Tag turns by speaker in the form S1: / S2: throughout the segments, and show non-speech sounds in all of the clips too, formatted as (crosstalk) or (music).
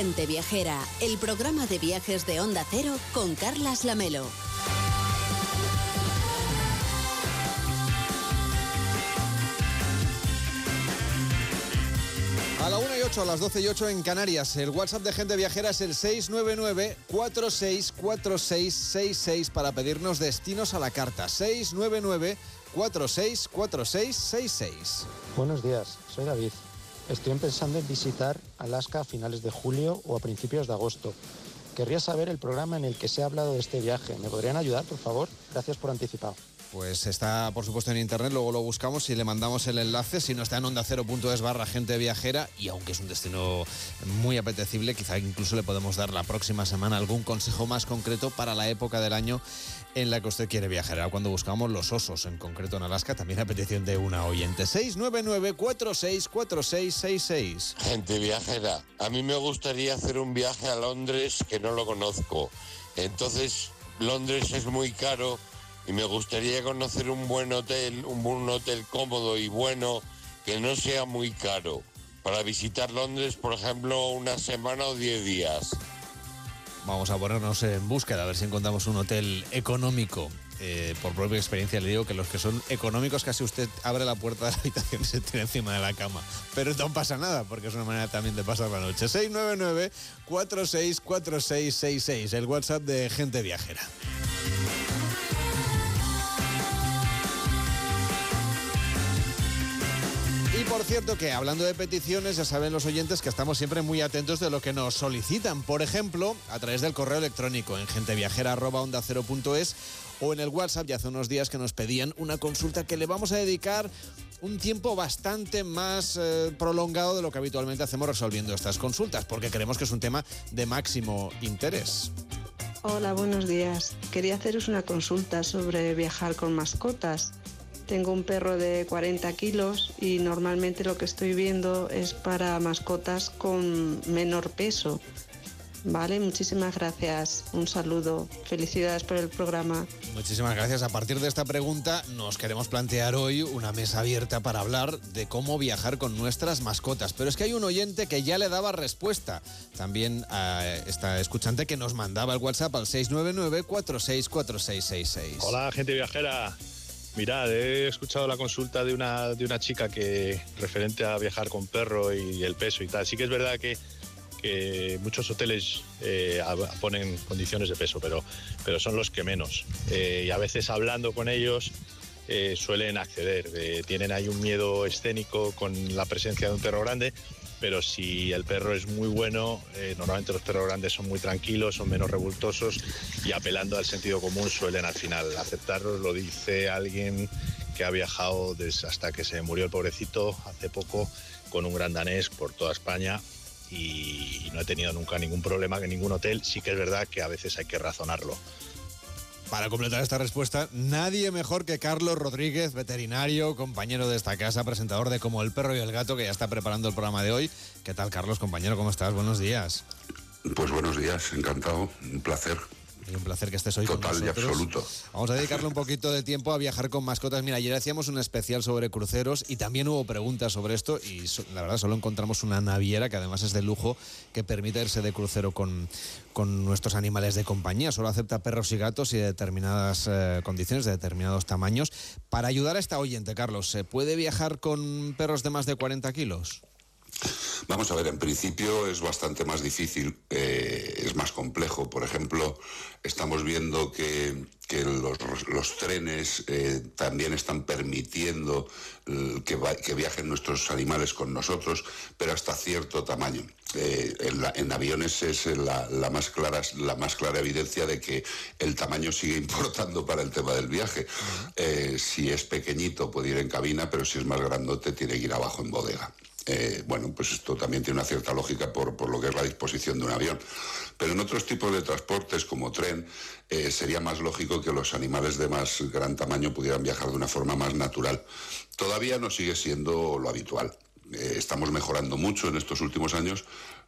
S1: Gente Viajera, el programa de viajes de Onda Cero con Carlas Lamelo.
S2: A la 1 y 8, a las 12 y 8 en Canarias. El WhatsApp de Gente Viajera es el 699-464666 para pedirnos destinos a la carta. 699-464666.
S3: Buenos días, soy David. Estoy pensando en visitar Alaska a finales de julio o a principios de agosto. Querría saber el programa en el que se ha hablado de este viaje. ¿Me podrían ayudar, por favor? Gracias por anticipado.
S2: Pues está, por supuesto, en internet, luego lo buscamos y le mandamos el enlace. Si no está en onda cero.es barra gente viajera, y aunque es un destino muy apetecible, quizá incluso le podemos dar la próxima semana algún consejo más concreto para la época del año en la que usted quiere viajar. Ahora cuando buscamos los osos, en concreto en Alaska, también a petición de una oyente. 699-464666.
S4: Gente viajera, a mí me gustaría hacer un viaje a Londres que no lo conozco. Entonces, Londres es muy caro y me gustaría conocer un buen hotel, un buen hotel cómodo y bueno que no sea muy caro. Para visitar Londres, por ejemplo, una semana o diez días.
S2: Vamos a ponernos en búsqueda, a ver si encontramos un hotel económico. Eh, por propia experiencia le digo que los que son económicos casi usted abre la puerta de la habitación y se tira encima de la cama. Pero no pasa nada, porque es una manera también de pasar la noche. 699-464666, el WhatsApp de Gente Viajera. Y por cierto que hablando de peticiones, ya saben los oyentes que estamos siempre muy atentos de lo que nos solicitan. Por ejemplo, a través del correo electrónico en genteviajera.onda0.es o en el WhatsApp ya hace unos días que nos pedían una consulta que le vamos a dedicar un tiempo bastante más eh, prolongado de lo que habitualmente hacemos resolviendo estas consultas, porque creemos que es un tema de máximo interés.
S5: Hola, buenos días. Quería haceros una consulta sobre viajar con mascotas. Tengo un perro de 40 kilos y normalmente lo que estoy viendo es para mascotas con menor peso. Vale, muchísimas gracias. Un saludo. Felicidades por el programa.
S2: Muchísimas gracias. A partir de esta pregunta nos queremos plantear hoy una mesa abierta para hablar de cómo viajar con nuestras mascotas. Pero es que hay un oyente que ya le daba respuesta. También a esta escuchante que nos mandaba el WhatsApp al 699-464666.
S6: Hola, gente viajera. Mirad, he escuchado la consulta de una, de una chica que referente a viajar con perro y el peso y tal. Sí que es verdad que, que muchos hoteles eh, ponen condiciones de peso, pero, pero son los que menos. Eh, y a veces hablando con ellos eh, suelen acceder. Tienen ahí un miedo escénico con la presencia de un perro grande, pero si el perro es muy bueno, eh, normalmente los perros grandes son muy tranquilos, son menos revoltosos y apelando al sentido común suelen al final aceptarlo. Lo dice alguien que ha viajado desde hasta que se murió el pobrecito hace poco con un gran danés por toda España y no he tenido nunca ningún problema en ningún hotel. Sí que es verdad que a veces hay que razonarlo.
S2: Para completar esta respuesta, nadie mejor que Carlos Rodríguez, veterinario, compañero de esta casa, presentador de Como el perro y el gato, que ya está preparando el programa de hoy. ¿Qué tal, Carlos, compañero? ¿Cómo estás? Buenos días.
S7: Pues buenos días, encantado, un placer.
S2: Y un placer que estés hoy
S7: Total
S2: con
S7: y
S2: nosotros.
S7: absoluto.
S2: Vamos a dedicarle un poquito de tiempo a viajar con mascotas. Mira, ayer hacíamos un especial sobre cruceros y también hubo preguntas sobre esto y la verdad solo encontramos una naviera que además es de lujo que permite irse de crucero con, con nuestros animales de compañía. Solo acepta perros y gatos y de determinadas eh, condiciones, de determinados tamaños. Para ayudar a esta oyente, Carlos, ¿se puede viajar con perros de más de 40 kilos?
S7: Vamos a ver, en principio es bastante más difícil, eh, es más complejo. Por ejemplo, estamos viendo que, que los, los trenes eh, también están permitiendo eh, que, va- que viajen nuestros animales con nosotros, pero hasta cierto tamaño. En, la- en aviones es la, la más clara, la más clara evidencia de que el tamaño sigue (laughs) importando para el tema del viaje. Si es pequeñito puede ir en cabina, pero si es más grandote tiene que ir abajo en bodega. Eh, bueno, pues esto también tiene una cierta lógica por, lo que es la disposición de un avión. Pero en otros tipos de transportes, como tren, eh, sería más lógico que los animales de más gran tamaño pudieran viajar de una forma más natural. Todavía no sigue siendo lo habitual. Eh, estamos mejorando mucho en estos últimos años.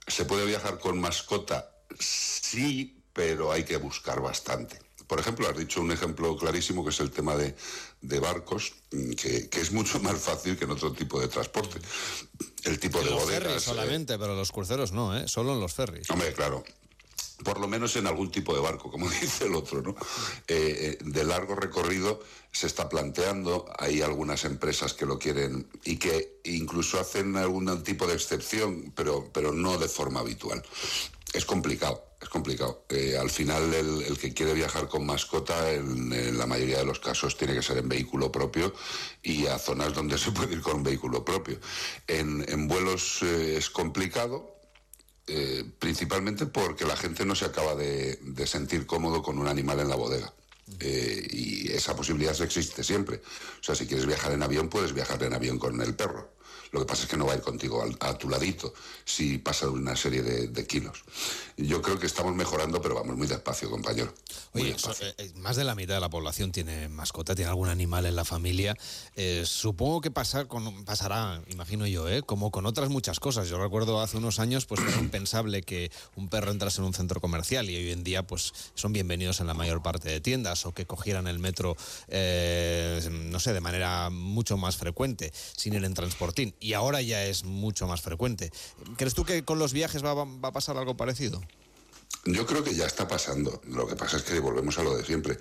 S7: ¿Se puede viajar con mascota? Sí, pero hay que buscar bastante. Por ejemplo, has dicho un ejemplo clarísimo que es el tema de, barcos, mm, que, es mucho (laughs) más fácil que en otro tipo de transporte. El tipo de
S2: los
S7: bodegas.
S2: Ferries solamente, pero los cruceros no, ¿eh? Solo en los ferries.
S7: Hombre, claro por lo menos en algún tipo de barco, como (laughs) dice el otro, ¿no? Eh, de largo recorrido se está planteando, hay algunas empresas que lo quieren y que incluso hacen algún tipo de excepción, pero, pero no de forma habitual. Es complicado, es complicado. Eh, al final el, que quiere viajar con mascota en, la mayoría de los casos tiene que ser en vehículo propio y a zonas donde (laughs) se puede ir con un vehículo propio. En, vuelos eh, es complicado, eh, principalmente porque la gente no se acaba de, sentir cómodo con un animal en la bodega. y esa posibilidad existe siempre. O sea, si quieres viajar en avión, puedes viajar en avión con el perro. Lo que pasa es que no va a ir contigo a, tu ladito si pasa una serie de, kilos. Yo creo que estamos mejorando, pero vamos muy despacio, compañero.
S2: Oye, eh, eh, más de la mitad de la población tiene mascota, tiene algún animal en la familia. Eh, supongo que pasar con, pasará, imagino yo, como con otras muchas cosas. Yo recuerdo hace unos años, pues era impensable que un perro entrase en un centro comercial y hoy en día, pues son bienvenidos en la mayor parte de tiendas o que cogieran el metro, no sé, de manera mucho más frecuente, sin ir en y ahora ya es mucho más frecuente. ¿Crees tú que con los viajes va, a pasar algo parecido?
S7: Yo creo que ya está pasando. Lo que pasa es que volvemos a lo de siempre.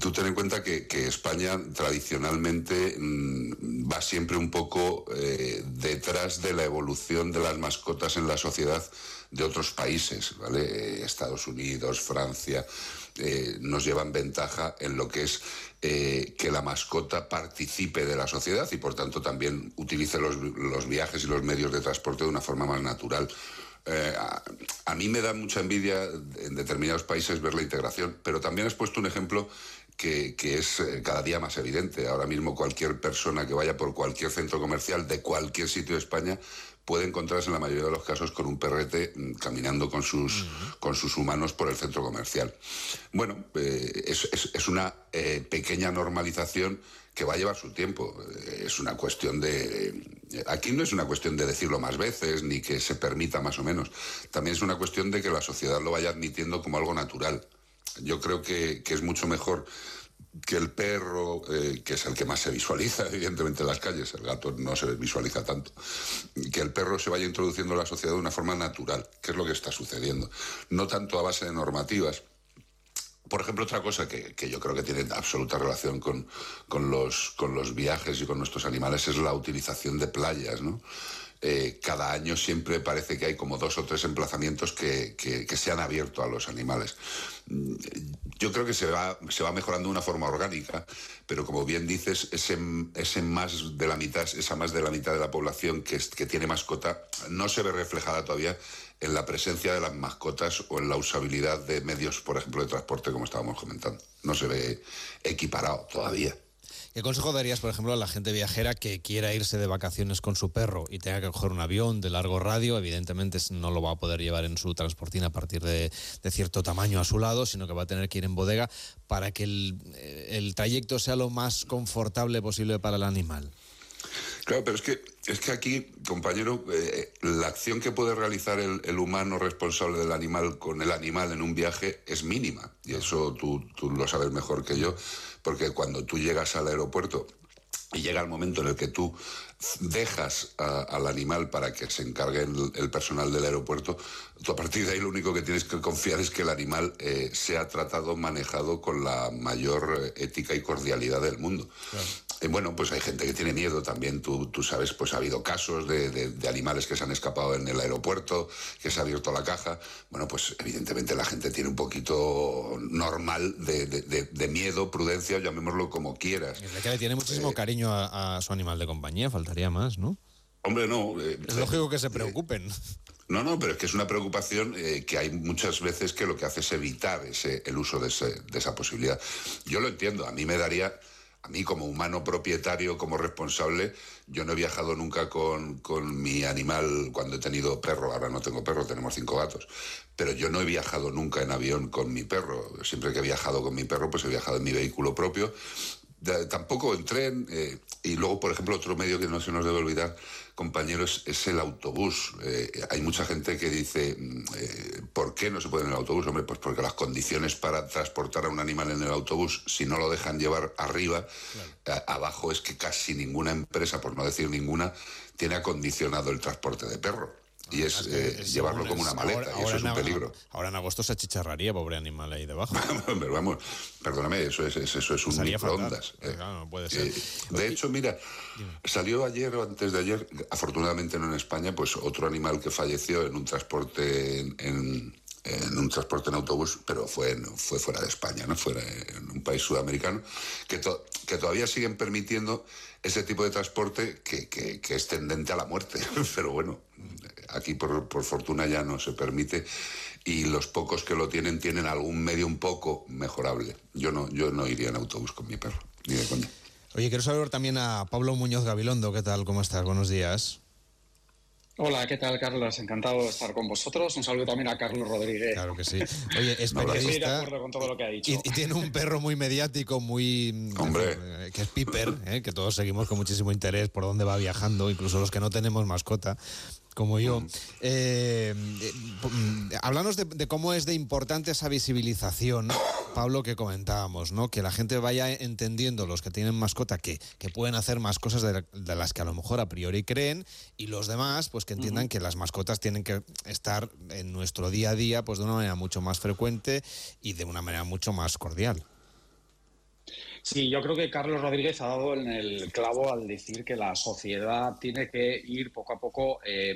S7: Tú ten en cuenta que, España tradicionalmente mm, va siempre un poco eh, detrás de la evolución de las mascotas en la sociedad de otros países, ¿vale? Estados Unidos, Francia, eh, nos llevan ventaja en lo que es eh, que la mascota participe de la sociedad y por tanto también utilice los, viajes y los medios de transporte de una forma más natural. Eh, a, mí me da mucha envidia en determinados países ver la integración, pero también has puesto un ejemplo que, es cada día más evidente. Ahora mismo cualquier persona que vaya por cualquier centro comercial de cualquier sitio de España puede encontrarse en la mayoría de los casos con un perrete mm, caminando con sus, con sus humanos por el centro comercial. Bueno, eh, es, una eh, pequeña normalización que va a llevar su tiempo. Eh, es una cuestión de... Aquí no es una cuestión de decirlo más veces, ni que se permita más o menos. También es una cuestión de que la sociedad lo vaya admitiendo como algo natural. Yo creo que, que es mucho mejor que el perro, eh, que es el que más se visualiza, (laughs) evidentemente, en las calles, el gato no se visualiza tanto, que el perro se vaya introduciendo en la sociedad de una forma natural, que es lo que está sucediendo, no tanto a base de normativas. Por ejemplo, otra cosa que, yo creo que tiene absoluta relación con, con, los, con los viajes y con nuestros animales es la utilización de playas, ¿no? Eh, cada año siempre parece que hay como dos o tres emplazamientos que, se han abierto a los animales. Mm, yo creo que se va, se va mejorando de una forma orgánica, pero como bien dices, ese, ese más de la mitad, esa más de la mitad de la población que, que tiene mascota no se ve reflejada todavía en la presencia de las mascotas o en la usabilidad de medios, por ejemplo, de transporte, como estábamos comentando. No se ve equiparado todavía.
S2: ¿Qué consejo darías, por ejemplo, a la gente viajera que quiera irse de vacaciones con su perro y tenga que coger un avión de largo radio? Evidentemente no lo va a poder llevar en su transportín a partir de, cierto tamaño a su lado, sino que va a tener que ir en bodega para que el, el trayecto sea lo más confortable posible para el animal.
S7: Claro, pero es que, es que aquí, compañero, eh, la acción que puede realizar el, humano responsable del animal con el animal en un viaje es mínima. Y eso tú, lo sabes mejor que yo, porque cuando tú llegas al aeropuerto y llega el momento en el que tú dejas al animal para que se encargue el, personal del aeropuerto, tú a partir de ahí lo único que tienes que confiar es que el animal eh, sea tratado, manejado con la mayor eh, ética y cordialidad del mundo. Eh, bueno, pues hay gente que tiene miedo también, tú, tú sabes, pues ha habido casos de, animales que se han escapado en el aeropuerto, que se ha abierto la caja. Bueno, pues evidentemente la gente tiene un poquito normal de, miedo, prudencia, llamémoslo como quieras.
S2: Es que le tiene muchísimo cariño a, su animal de compañía, faltaría más, ¿no?
S7: Hombre, no.
S2: Eh, es lógico que se preocupen.
S7: No, no, pero es que es una preocupación eh, que hay muchas veces que lo que hace es evitar ese, el uso de, de, esa posibilidad. Yo lo entiendo, a mí me daría a mí como humano propietario, como responsable, yo no he viajado nunca con, mi animal cuando he tenido perro, ahora no tengo perro, tenemos cinco gatos, pero yo no he viajado nunca en avión con mi perro. Siempre que he viajado con mi perro, pues he viajado en mi vehículo propio. Tampoco en tren. Eh, y luego, por ejemplo, otro medio que no se nos debe olvidar, compañeros, es el autobús. Eh, hay mucha gente que dice, mm, eh, ¿Por qué no se puede en el autobús? Hombre, pues porque las condiciones para transportar a un animal en el autobús, si no lo dejan llevar arriba, abajo es que casi ninguna empresa, por no decir ninguna, tiene acondicionado el transporte de perro y es, eh, llevarlo como una maleta, y eso es un peligro.
S2: Ahora en agosto se achicharraría, pobre animal ahí debajo. (laughs)
S7: Pero vamos, perdóname, eso es, eso es un microondas.
S2: Eh, no puede ser.
S7: de hecho, mira, salió ayer o antes de ayer, afortunadamente no en España, pues otro animal que falleció en un transporte en, en un transporte en autobús, pero fue, fue fuera de España, ¿no? fuera en un país sudamericano, que, que todavía siguen permitiendo ese tipo de transporte que, que, que es tendente a la muerte. (laughs) pero bueno, Aquí, por, fortuna, ya no se permite y los pocos que lo tienen tienen algún medio un poco mejorable. Yo no, yo no iría en autobús con mi perro, ni de coña.
S2: Oye, quiero saludar también a Pablo Muñoz Gabilondo. ¿Qué tal? ¿Cómo estás? Buenos días.
S8: Hola, ¿qué tal, Carlos? Encantado de estar con vosotros. Un saludo también a Carlos Rodríguez.
S2: Claro que sí. Oye, es (laughs) periodista.
S8: de acuerdo con todo lo que ha dicho.
S2: Y, tiene un perro muy mediático, muy.
S7: Hombre.
S2: Que es Piper, ¿eh? que todos seguimos con muchísimo interés por dónde va viajando, incluso los que no tenemos mascota como yo. Mm. Eh, mm, háblanos de, cómo es de importante esa visibilización, (coughs) Pablo, que comentábamos, ¿no? Que la gente vaya entendiendo, los que tienen mascota, que, que pueden hacer más cosas de, las que a lo mejor a priori creen, y los demás, pues que entiendan que las mascotas tienen que estar en nuestro día a día, pues de una manera mucho más frecuente y de una manera mucho más cordial.
S8: Sí, yo creo que Carlos Rodríguez ha dado en el clavo al decir que la sociedad tiene que ir poco a poco, eh,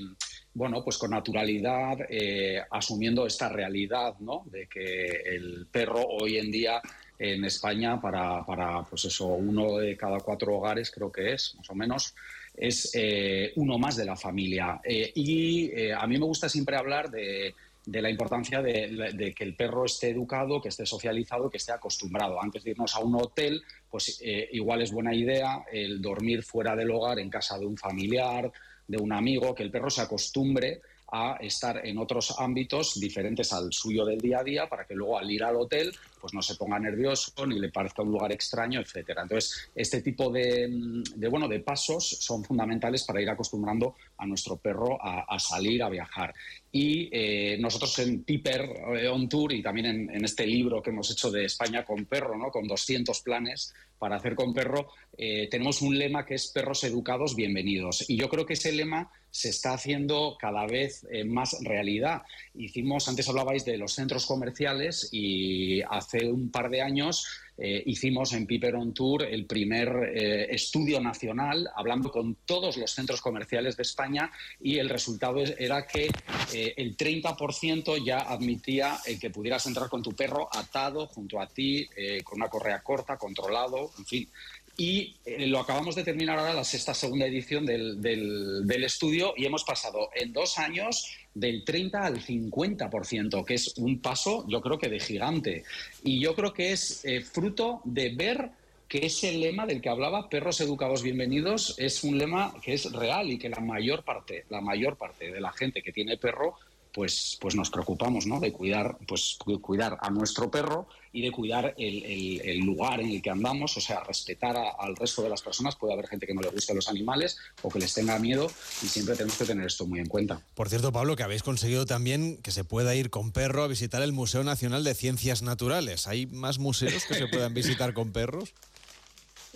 S8: bueno, pues con naturalidad, eh, asumiendo esta realidad, ¿no? De que el perro hoy en día en España, para, para pues eso, uno de cada cuatro hogares, creo que es, más o menos, es eh, uno más de la familia. y a mí me gusta siempre hablar de de la importancia de, que el perro esté educado, que esté socializado, que esté acostumbrado. Antes de irnos a un hotel, pues eh, igual es buena idea el dormir fuera del hogar, en casa de un familiar, de un amigo, que el perro se acostumbre a estar en otros ámbitos diferentes al suyo del día a día para que luego al ir al hotel pues no se ponga nervioso ni le parezca un lugar extraño, etcétera. Entonces, este tipo de, bueno, de pasos son fundamentales para ir acostumbrando a nuestro perro a, salir, a viajar. Y eh, nosotros en Piper eh, On Tour y también en, en, este libro que hemos hecho de España con perro, ¿no? con 200 planes para hacer con perro, eh, tenemos un lema que es perros educados, bienvenidos. Y yo creo que ese lema se está haciendo cada vez más realidad. Hicimos, antes hablabais de los centros comerciales y hace un par de años eh, hicimos en Piper on Tour el primer eh, estudio nacional hablando con todos los centros comerciales de España y el resultado era que eh, el 30% ya admitía que pudieras entrar con tu perro atado junto a ti, con una correa corta, controlado, en fin. Y lo acabamos de terminar ahora, la sexta segunda edición del, del estudio, y hemos pasado en dos años del 30 al 50%, que es un paso yo creo que de gigante. Y yo creo que es eh, fruto de ver que ese lema del que hablaba, perros educados bienvenidos, es un lema que es real y que la mayor parte, la mayor parte de la gente que tiene perro pues, pues nos preocupamos ¿no? de cuidar, pues, cuidar a nuestro perro y de cuidar el, lugar en el que andamos, o sea, respetar al resto de las personas. Puede haber gente que no le guste los animales o que les tenga miedo y siempre tenemos que tener esto muy en cuenta.
S2: Por cierto, Pablo, que habéis conseguido también que se pueda ir con perro a visitar el Museo Nacional de Ciencias Naturales. ¿Hay más museos que se puedan visitar con perros?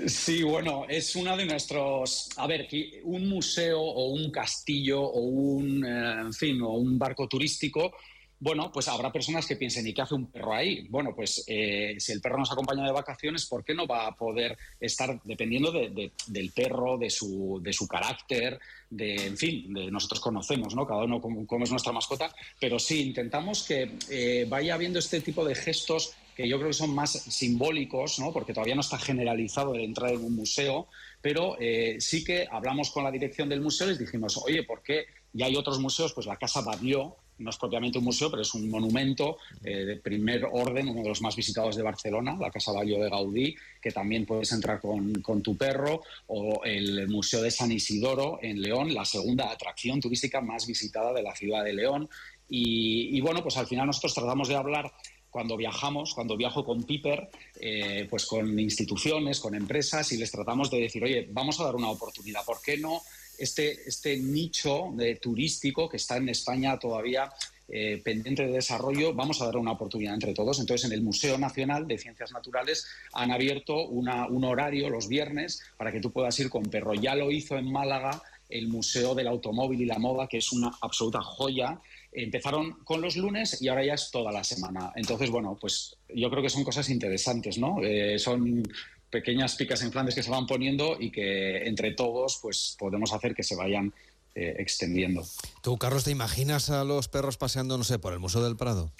S8: Sí, bueno, es uno de nuestros. A ver, un museo o un castillo o un, eh, en fin, o un barco turístico. Bueno, pues habrá personas que piensen, ¿y qué hace un perro ahí? Bueno, pues eh, si el perro nos acompaña de vacaciones, ¿por qué no va a poder estar, dependiendo del perro, de su, de su carácter, de, en fin, de nosotros conocemos, ¿no? Cada uno cómo, es nuestra mascota, pero sí intentamos que eh, vaya habiendo este tipo de gestos que yo creo que son más simbólicos, ¿no? porque todavía no está generalizado el entrar en un museo, pero eh, sí que hablamos con la dirección del museo y les dijimos, oye, ¿por qué ya hay otros museos? Pues la Casa Batlló, no es propiamente un museo, pero es un monumento eh, de primer orden, uno de los más visitados de Barcelona, la Casa Batlló de Gaudí, que también puedes entrar con, tu perro, o el Museo de San Isidoro en León, la segunda atracción turística más visitada de la ciudad de León. Y, y bueno, pues al final nosotros tratamos de hablar cuando viajamos, cuando viajo con Piper, eh, pues con instituciones, con empresas y les tratamos de decir, oye, vamos a dar una oportunidad, ¿por qué no este, este nicho de turístico que está en España todavía eh, pendiente de desarrollo, vamos a dar una oportunidad entre todos. Entonces, en el Museo Nacional de Ciencias Naturales han abierto un horario los viernes para que tú puedas ir con perro. Ya lo hizo en Málaga el Museo del Automóvil y la Moda, que es una absoluta joya. Empezaron con los lunes y ahora ya es toda la semana. Entonces, bueno, pues yo creo que son cosas interesantes, ¿no? Eh, son pequeñas picas en Flandes que se van poniendo y que entre todos pues podemos hacer que se vayan eh, extendiendo.
S2: ¿Tú, Carlos, te imaginas a los perros paseando, no sé, por el Museo del Prado?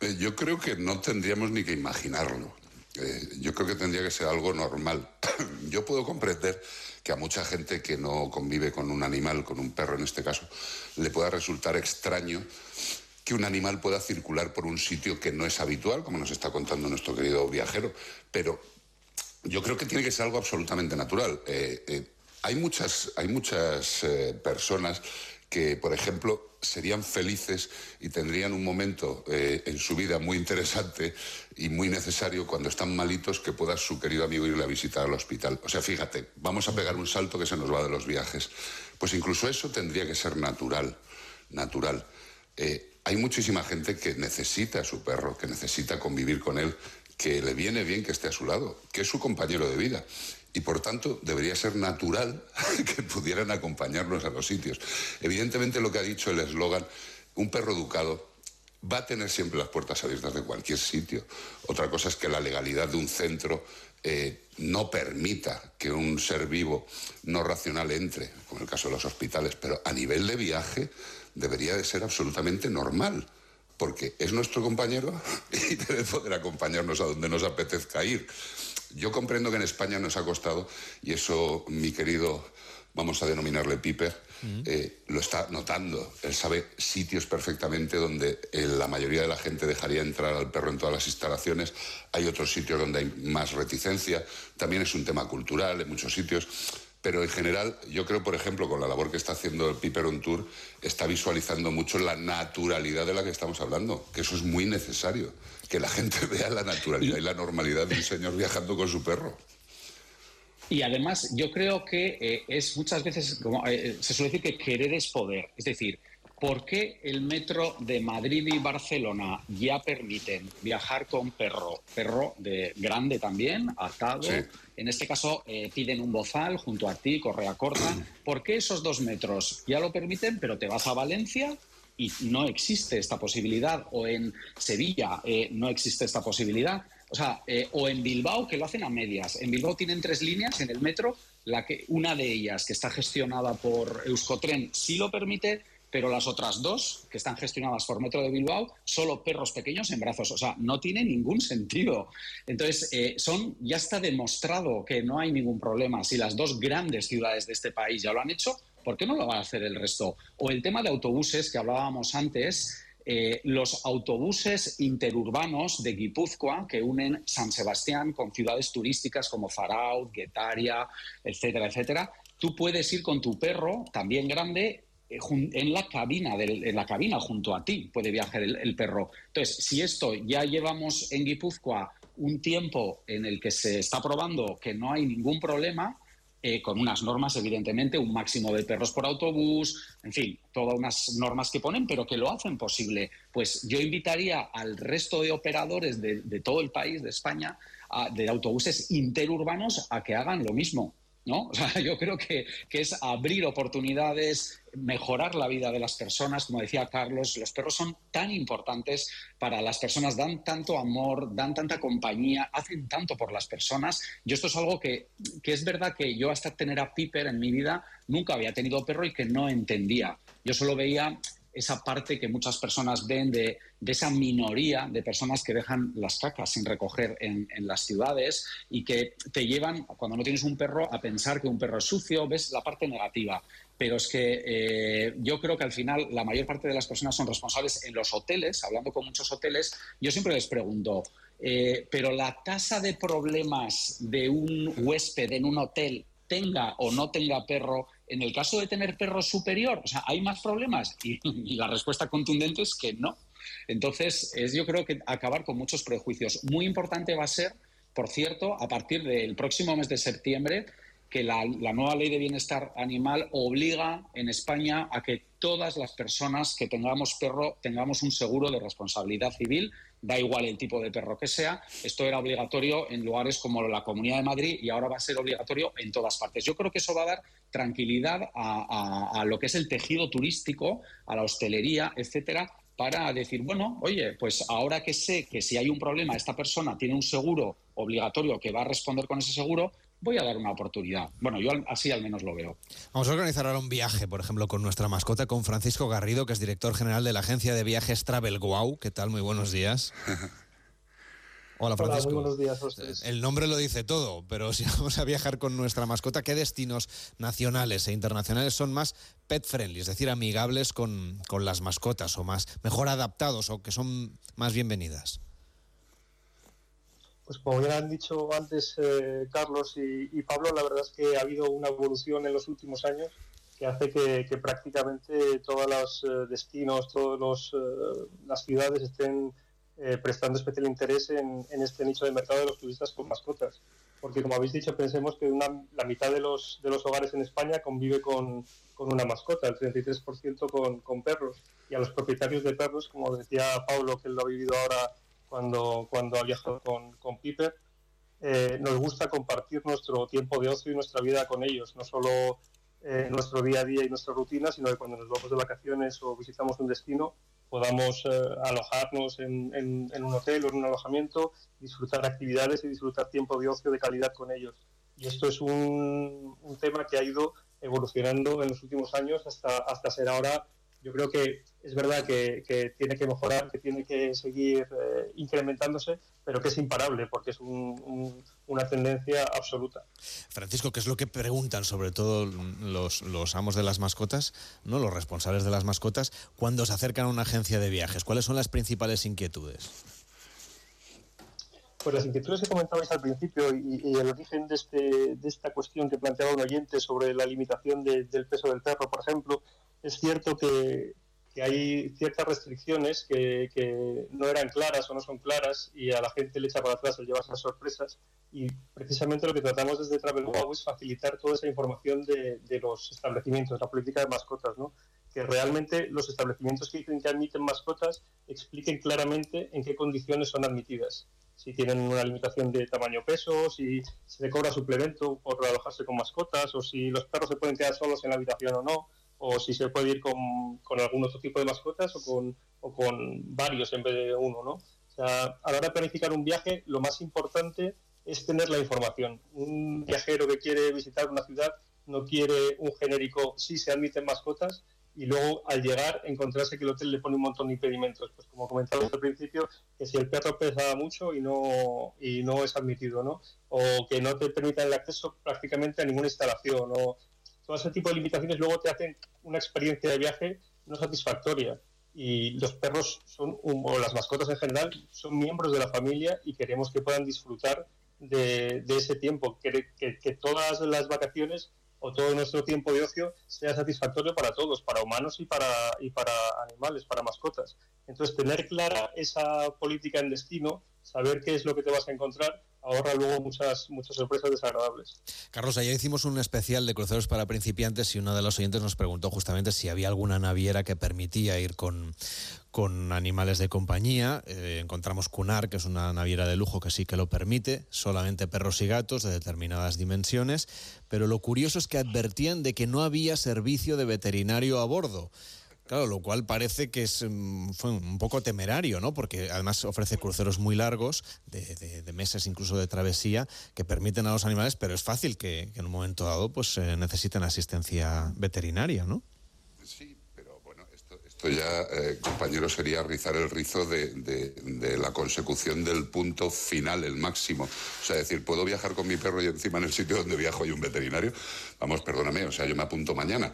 S7: Eh, yo creo que no tendríamos ni que imaginarlo. Eh, yo creo que tendría que ser algo normal. (clears throat) yo puedo comprender que a mucha gente que no convive con un animal, con un perro en este caso, le pueda resultar extraño que un animal pueda circular por un sitio que no es habitual, como nos está contando nuestro querido viajero, pero yo creo que tiene que ser algo absolutamente natural. Eh, eh, hay muchas, hay muchas eh, personas que, por ejemplo, serían felices y tendrían un momento en su vida muy interesante y muy necesario cuando están malitos que pueda su querido amigo irle a visitar al hospital. O sea, fíjate, vamos a pegar un salto que se nos va de los viajes. Pues incluso eso tendría que ser natural, natural. hay muchísima gente que necesita a su perro, que necesita convivir con él que le viene bien que esté a su lado, que es su compañero de vida. Y por tanto, debería ser natural (laughs) que pudieran acompañarnos a los sitios. Evidentemente, lo que ha dicho el eslogan, un perro educado va a tener siempre las puertas abiertas de cualquier sitio. Otra cosa es que la legalidad de un centro eh, no permita que un ser vivo no racional entre, como en el caso de los hospitales, pero a nivel de viaje debería de ser absolutamente normal porque es nuestro compañero (laughs) y debe poder acompañarnos a donde nos apetezca ir. Yo comprendo que en España nos ha costado, y eso mi querido, vamos a denominarle Piper, eh, lo está notando. Él sabe sitios perfectamente donde eh, la mayoría de la gente dejaría entrar al perro en todas las instalaciones. Hay otros sitios donde hay más reticencia. También es un tema cultural en muchos sitios. Pero en general, yo creo, por ejemplo, con la labor que está haciendo el Piper on Tour, está visualizando mucho la naturalidad de la que estamos hablando, que eso es muy necesario, que la gente (laughs) vea la naturalidad y la normalidad de un señor viajando con su perro.
S8: Y además, yo creo que eh, es muchas veces, como eh, se suele decir que querer es poder. Es decir, ¿por qué el metro de Madrid y Barcelona ya permiten viajar con perro? Perro de grande también, atado. En este caso, eh, piden un bozal junto a ti, correa corta. (clears throat) ¿Por qué esos dos metros ya lo permiten, pero te vas a Valencia y no existe esta posibilidad? O en Sevilla eh, no existe esta posibilidad. O sea, eh, o en Bilbao, que lo hacen a medias. En Bilbao tienen tres líneas en el metro, la que, una de ellas, que está gestionada por Euskotren, sí lo permite, pero las otras dos, que están gestionadas por Metro de Bilbao, solo perros pequeños en brazos. O sea, no tiene ningún sentido. Entonces, eh, son, ya está demostrado que no hay ningún problema. Si las dos grandes ciudades de este país ya lo han hecho, ¿por qué no lo va a hacer el resto? O el tema de autobuses que hablábamos antes. Eh, los autobuses interurbanos de Guipúzcoa que unen San Sebastián con ciudades turísticas como Zaraut, Guetaria, etcétera, etcétera. Tú puedes ir con tu perro, también grande, en la cabina, en la cabina junto a ti puede viajar el, perro. Entonces, si esto ya llevamos en Guipúzcoa un tiempo en el que se está probando que no hay ningún problema, eh, con unas normas, evidentemente, un máximo de perros por autobús, en fin, todas unas normas que ponen, pero que lo hacen posible. Pues yo invitaría al resto de operadores de, todo el país, de España, de autobuses interurbanos, a que hagan lo mismo. ¿No? (laughs) O sea, yo creo que, es abrir oportunidades, mejorar la vida de las personas. Como decía Carlos, los perros son tan importantes para las personas, dan tanto amor, dan tanta compañía, hacen tanto por las personas. Yo esto es algo que, que es verdad que yo hasta tener a Piper en mi vida nunca había tenido perro y que no entendía. Yo solo veía esa parte que muchas personas ven de, esa minoría de personas que dejan las cacas sin recoger en, las ciudades y que te llevan, cuando no tienes un perro, a pensar que un perro es sucio, ves la parte negativa. Pero es que eh, yo creo que al final la mayor parte de las personas son responsables en los hoteles, hablando con muchos hoteles, yo siempre les pregunto, eh, pero la tasa de problemas de un huésped en un hotel tenga o no tenga perro en el caso de tener perro superior, o sea, ¿hay más problemas? (laughs) Y, la respuesta contundente es que no. Entonces, es yo creo que acabar con muchos prejuicios. Muy importante va a ser, por cierto, a partir del próximo mes de septiembre, que la, nueva ley de bienestar animal obliga en España a que todas las personas que tengamos perro tengamos un seguro de responsabilidad civil, da igual el tipo de perro que sea. Esto era obligatorio en lugares como la Comunidad de Madrid y ahora va a ser obligatorio en todas partes. Yo creo que eso va a dar tranquilidad a, lo que es el tejido turístico, a la hostelería, etcétera, para decir, bueno, oye, pues ahora que sé que si hay un problema, esta persona tiene un seguro obligatorio que va a responder con ese seguro, voy a dar una oportunidad. Bueno, yo así al menos lo veo.
S2: Vamos a organizar ahora un viaje, por ejemplo, con nuestra mascota, con Francisco Garrido, que es director general de la agencia de viajes Travel Wow. ¿Qué tal? Muy buenos días. (laughs) Hola, Francisco.
S9: muy buenos días.
S2: El nombre lo dice todo, pero si (laughs) vamos a viajar con nuestra mascota, ¿qué destinos nacionales e internacionales son más pet friendly, es decir, amigables con, con las mascotas o más mejor adaptados o que son más bienvenidas?
S9: Pues como ya han dicho antes eh, Carlos y, Pablo, la verdad es que ha habido una evolución en los últimos años que hace que, prácticamente todos los eh, destinos, todas eh, las ciudades estén prestando especial interés en, este nicho de mercado de los turistas con mascotas. Porque como habéis dicho, pensemos que la mitad de los, de los hogares en España convive con, una mascota, el 33% con, con perros. Y a los propietarios de perros, como decía Pablo, que él lo ha vivido ahora cuando, cuando ha viajado con, con Piper. Eh, nos gusta compartir nuestro tiempo de ocio y nuestra vida con ellos, no solo eh, nuestro día a día y nuestra rutina, sino que cuando nos vamos de vacaciones o visitamos un destino podamos eh, alojarnos en, en, un hotel o en un alojamiento, disfrutar actividades y disfrutar tiempo de ocio de calidad con ellos. Y esto es un, un tema que ha ido evolucionando en los últimos años hasta, hasta ser ahora yo creo que es verdad que, tiene que mejorar, que tiene que seguir eh, incrementándose, pero que es imparable porque es una tendencia absoluta.
S2: Francisco, ¿qué es lo que preguntan sobre todo los, los, amos de las mascotas, no los responsables de las mascotas, cuando se acercan a una agencia de viajes? ¿Cuáles son las principales inquietudes?
S9: Pues las inquietudes que comentabais al principio y, el origen de, este, de esta cuestión que planteaba un oyente sobre la limitación del peso del perro, por ejemplo, es cierto que, hay ciertas restricciones que, no eran claras o no son claras y a la gente le echa para atrás el llevarse las sorpresas y precisamente lo que tratamos desde Travel es facilitar toda esa información de, los establecimientos, la política de mascotas, ¿no? que realmente los establecimientos que dicen que admiten mascotas expliquen claramente en qué condiciones son admitidas. Si tienen una limitación de tamaño peso, si se cobra suplemento por alojarse con mascotas, o si los perros se pueden quedar solos en la habitación o no o si se puede ir con, con algún otro tipo de mascotas o con, o con varios en vez de uno, ¿no? O sea, a la hora de planificar un viaje, lo más importante es tener la información. Un viajero que quiere visitar una ciudad no quiere un genérico, sí se admiten mascotas, y luego al llegar encontrarse que el hotel le pone un montón de impedimentos, pues como comentábamos al principio, que si el perro pesa mucho y no, y no es admitido, ¿no? O que no te permitan el acceso prácticamente a ninguna instalación, o todo ese tipo de limitaciones luego te hacen una experiencia de viaje no satisfactoria. Y los perros son, o las mascotas en general, son miembros de la familia y queremos que puedan disfrutar de, ese tiempo, que, que, todas las vacaciones o todo nuestro tiempo de ocio sea satisfactorio para todos, para humanos y para, y para animales, para mascotas. Entonces, tener clara esa política en destino, saber qué es lo que te vas a encontrar, ahorra luego muchas, muchas sorpresas desagradables.
S2: Carlos, ayer hicimos un especial de cruceros para principiantes y uno de los oyentes nos preguntó justamente si había alguna naviera que permitía ir con, con animales de compañía. Eh, encontramos Cunar, que es una naviera de lujo que sí que lo permite, solamente perros y gatos de determinadas dimensiones, pero lo curioso es que advertían de que no había servicio de veterinario a bordo. Claro, lo cual parece que es mm, fue un poco temerario, ¿no? Porque además ofrece cruceros muy largos, de, meses incluso de travesía, que permiten a los animales, pero es fácil que, en un momento dado pues eh, necesiten asistencia veterinaria, ¿no?
S7: Sí, pero bueno, esto, ya, eh, compañero, sería rizar el rizo de, de, la consecución del punto final, el máximo. O sea, decir, ¿puedo viajar con mi perro y encima en el sitio donde viajo hay un veterinario? Vamos, perdóname, o sea, yo me apunto mañana.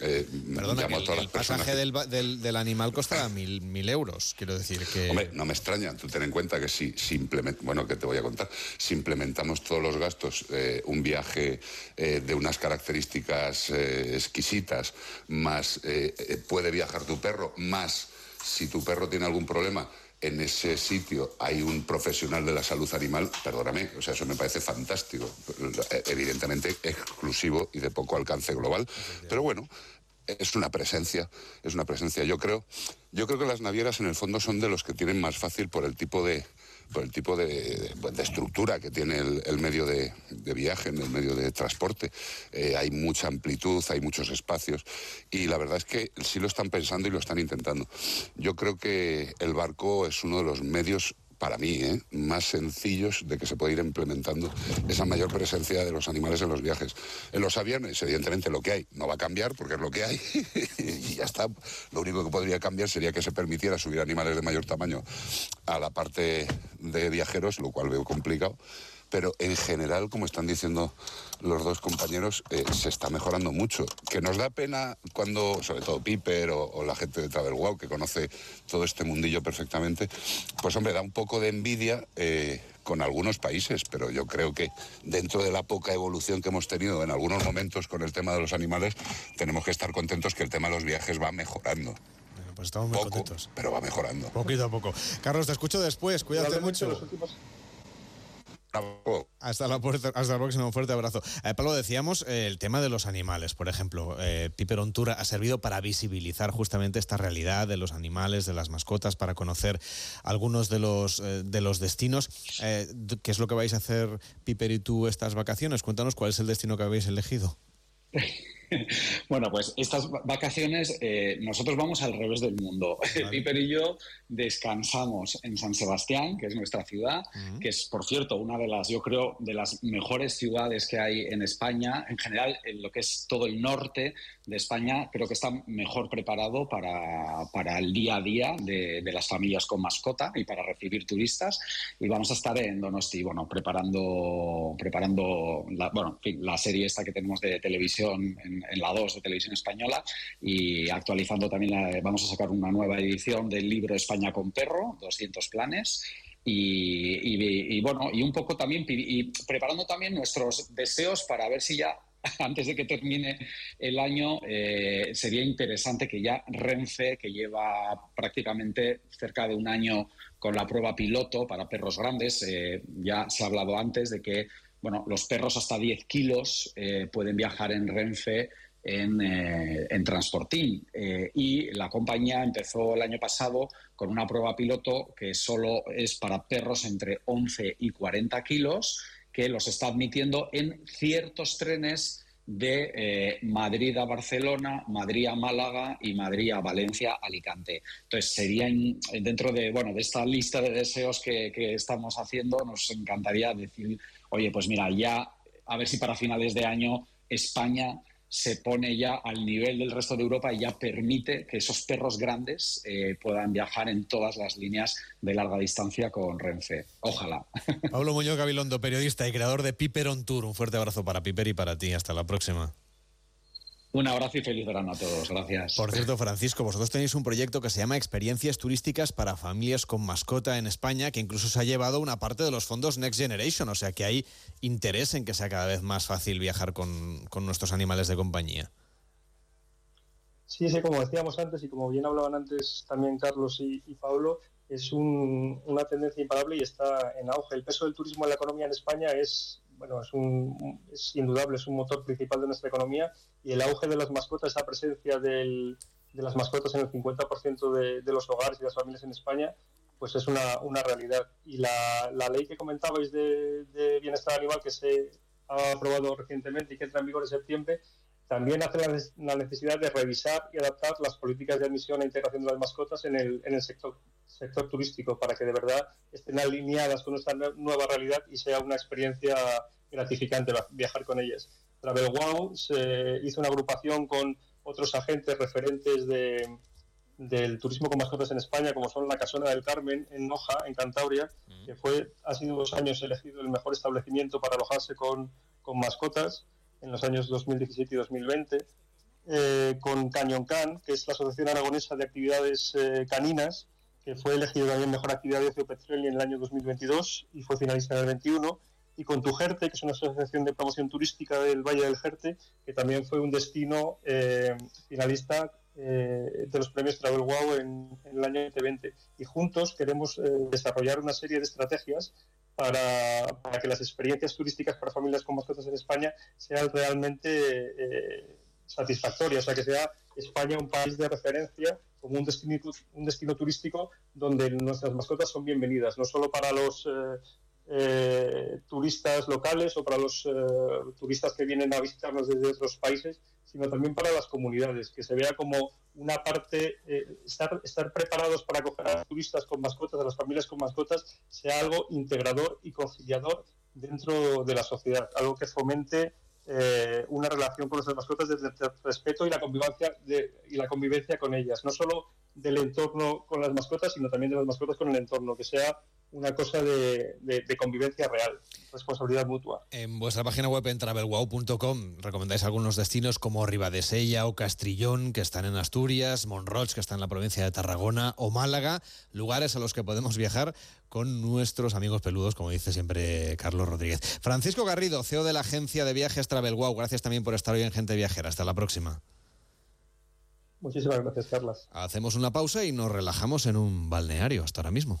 S2: Eh, Perdona, el, pasaje del, del, animal costará mil, mil euros, quiero decir que...
S7: Hombre, no me extraña, tú ten en cuenta que si, simplemente, bueno, que te voy a contar, si implementamos todos los gastos, eh, un viaje eh, de unas características exquisitas, más puede viajar tu perro, más si tu perro tiene algún problema, en ese sitio hay un profesional de la salud animal, perdóname, o sea, eso me parece fantástico. Evidentemente exclusivo y de poco alcance global, pero bueno, es una presencia, es una presencia. Yo creo, yo creo que las navieras en el fondo son de los que tienen más fácil por el tipo de, por el tipo de, estructura que tiene el, medio de, viaje, el medio de transporte. Eh, hay mucha amplitud, hay muchos espacios y la verdad es que sí lo están pensando y lo están intentando. Yo creo que el barco es uno de los medios para mí, ¿eh? más sencillos de que se pueda ir implementando esa mayor presencia de los animales en los viajes. En los aviones, evidentemente, lo que hay no va a cambiar porque es lo que hay (laughs) y ya está. Lo único que podría cambiar sería que se permitiera subir animales de mayor tamaño a la parte de viajeros, lo cual veo complicado pero en general, como están diciendo los dos compañeros, eh, se está mejorando mucho. Que nos da pena cuando, sobre todo Piper o, la gente de Travel Wow, que conoce todo este mundillo perfectamente, pues hombre, da un poco de envidia. Eh, con algunos países, pero yo creo que dentro de la poca evolución que hemos tenido en algunos momentos con el tema de los animales, tenemos que estar contentos que el tema de los viajes va mejorando.
S2: pues estamos muy contentos.
S7: Pero va mejorando.
S2: Poquito a poco. Carlos, te escucho después. Cuídate mucho. Hasta la, hasta la próxima, un fuerte abrazo. Eh, Pablo, decíamos eh, el tema de los animales, por ejemplo. Eh, Piper on Tour ha servido para visibilizar justamente esta realidad de los animales, de las mascotas, para conocer algunos de los, eh, de los destinos. ¿Qué es lo que vais a hacer, Piper y tú, estas vacaciones? Cuéntanos cuál es el destino que habéis elegido. (laughs) (laughs)
S8: Bueno, pues estas vacaciones eh, nosotros vamos al revés del mundo. (laughs) Piper y yo descansamos en San Sebastián, que es nuestra ciudad, que es, por cierto, una de las, yo creo, de las mejores ciudades que hay en España. En general, en lo que es todo el norte de España, creo que está mejor preparado para, para el día a día de, de, las familias con mascota y para recibir turistas. Y vamos a estar en Donosti, bueno, preparando, preparando la, bueno, la serie esta que tenemos de televisión en en, la 2 de Televisión Española y actualizando también, vamos a sacar una nueva edición del libro España con Perro, 200 planes. Y, bueno, y un poco también y preparando también nuestros deseos para ver si ya (laughs) antes de que termine el año, eh, sería interesante que ya Renfe, que lleva prácticamente cerca de un año con la prueba piloto para perros grandes, eh, ya se ha hablado antes de que bueno, los perros hasta 10 kilos eh, pueden viajar en Renfe en, eh, Transportín. Eh, y la compañía empezó el año pasado con una prueba piloto que solo es para perros entre 11 y 40 kilos, que los está admitiendo en ciertos trenes de Madrid a Barcelona, Madrid a Málaga y Madrid a Valencia, Alicante. Entonces, sería dentro de, bueno, de esta lista de deseos que estamos haciendo, nos encantaría decir oye, pues mira, ya a ver si para finales de año España se pone ya al nivel del resto de Europa y ya permite que esos perros grandes eh, puedan viajar en todas las líneas de larga distancia con Renfe. Ojalá. (laughs)
S2: Pablo Muñoz Gabilondo, periodista y creador de Piper on Tour. Un fuerte abrazo para Piper y para ti. Hasta la próxima.
S8: Un abrazo y feliz verano a todos. Gracias.
S2: Por cierto, Francisco, vosotros tenéis un proyecto que se llama Experiencias Turísticas para Familias con Mascota en España, que incluso se ha llevado una parte de los fondos Next Generation. O sea que hay interés en que sea cada vez más fácil viajar con, nuestros animales de compañía.
S9: Sí, sí, como decíamos antes y como bien hablaban antes también Carlos y, Pablo, es una tendencia imparable y está en auge. El peso del turismo en la economía en España es bueno, es, un, es indudable, es un motor principal de nuestra economía y el auge de las mascotas, esa presencia del, de las mascotas en el 50% de, de, los hogares y las familias en España, pues es una, realidad. Y la, la, ley que comentabais de, de, bienestar animal que se ha aprobado recientemente y que entra en vigor en septiembre, también hace la, necesidad de revisar y adaptar las políticas de admisión e integración de las mascotas en el, en el sector, sector turístico para que de verdad estén alineadas con nuestra nueva realidad y sea una experiencia gratificante viajar con ellas. Travel Wow se hizo una agrupación con otros agentes referentes de, del turismo con mascotas en España, como son la Casona del Carmen en Noja, en Cantabria, mm. que fue, ha sido dos años elegido el mejor establecimiento para alojarse con, con mascotas en los años 2017 y 2020, eh, con Canyon Can, que es la Asociación Aragonesa de Actividades eh, Caninas, que fue elegido también Mejor Actividad de Ocio en el año 2022 y fue finalista en el 21, y con Tu Jerte, que es una asociación de promoción turística del Valle del Jerte, que también fue un destino eh, finalista de los premios Travel Wow en, en, el año 2020. Y juntos queremos desarrollar una serie de estrategias para, para, que las experiencias turísticas para familias con mascotas en España sean realmente eh, satisfactoria, o sea, que sea España un país de referencia como un destino, un destino turístico donde nuestras mascotas son bienvenidas, no solo para los eh, eh, turistas locales o para los eh, turistas que vienen a visitarnos desde otros países, sino también para las comunidades, que se vea como una parte, estar, estar preparados para acoger a los turistas con mascotas, a las familias con mascotas, sea algo integrador y conciliador dentro de la sociedad, algo que fomente eh, una relación con nuestras mascotas desde el respeto y la convivencia y la convivencia con ellas, no solo del entorno con las mascotas, sino también de las mascotas con el entorno, que sea una cosa de, convivencia real, responsabilidad mutua.
S2: En vuestra página web en travelwow.com recomendáis algunos destinos como Ribadesella o Castrillón, que están en Asturias, Monroch, que está en la provincia de Tarragona, o Málaga, lugares a los que podemos viajar con nuestros amigos peludos, como dice siempre Carlos Rodríguez. Francisco Garrido, CEO de la agencia de viajes Travelwow, gracias también por estar hoy en Gente Viajera. Hasta la próxima.
S9: Muchísimas gracias, Carlas.
S2: Hacemos una pausa y nos relajamos en un balneario hasta ahora mismo.